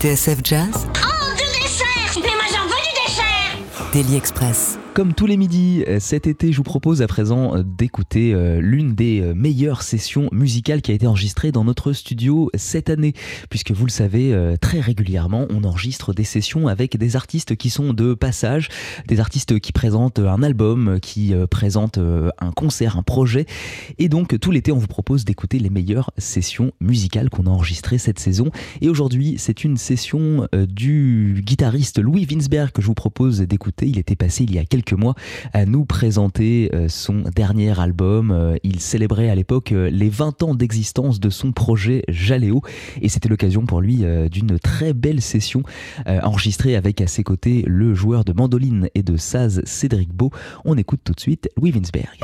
TSF Jazz. Oh, du dessert. Mais moi j'en veux du dessert. Daily Express. Comme tous les midis, euh, cet été, je vous propose à présent euh, d'écouter euh, l'une des meilleures sessions musicales qui a été enregistrée dans notre studio cette année. Puisque vous le savez, très régulièrement, on enregistre des sessions avec des artistes qui sont de passage, des artistes qui présentent un album, qui présentent un concert, un projet. Et donc, tout l'été, on vous propose d'écouter les meilleures sessions musicales qu'on a enregistrées cette saison. Et aujourd'hui, c'est une session du guitariste Louis Winsberg que je vous propose d'écouter. Il était passé il y a quelques à nous présenter euh, son dernier album. Euh, il célébrait à l'époque euh, les 20 ans d'existence de son projet Jaléo et c'était l'occasion pour lui d'une très belle session enregistrée avec à ses côtés le joueur de mandoline et de saz Cédric Beau. On écoute tout de suite Louis Winsberg.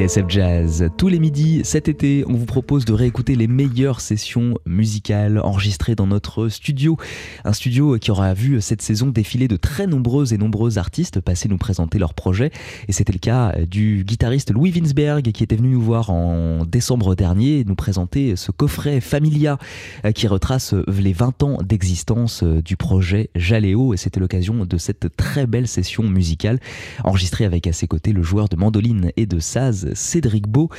TSF Jazz. Tous les midis cet été, on vous propose de réécouter les meilleures sessions musicales enregistrées dans notre studio. Un studio qui aura vu cette saison défiler de très nombreux et nombreux artistes passer nous présenter leurs projets. Et c'était le cas du guitariste Louis Winsberg qui était venu nous voir en décembre dernier nous présenter ce coffret Familia qui retrace les 20 ans d'existence du projet Jaléo. Et c'était l'occasion de cette très belle session musicale enregistrée avec à ses côtés le joueur de mandoline et de saz Cédric Beau.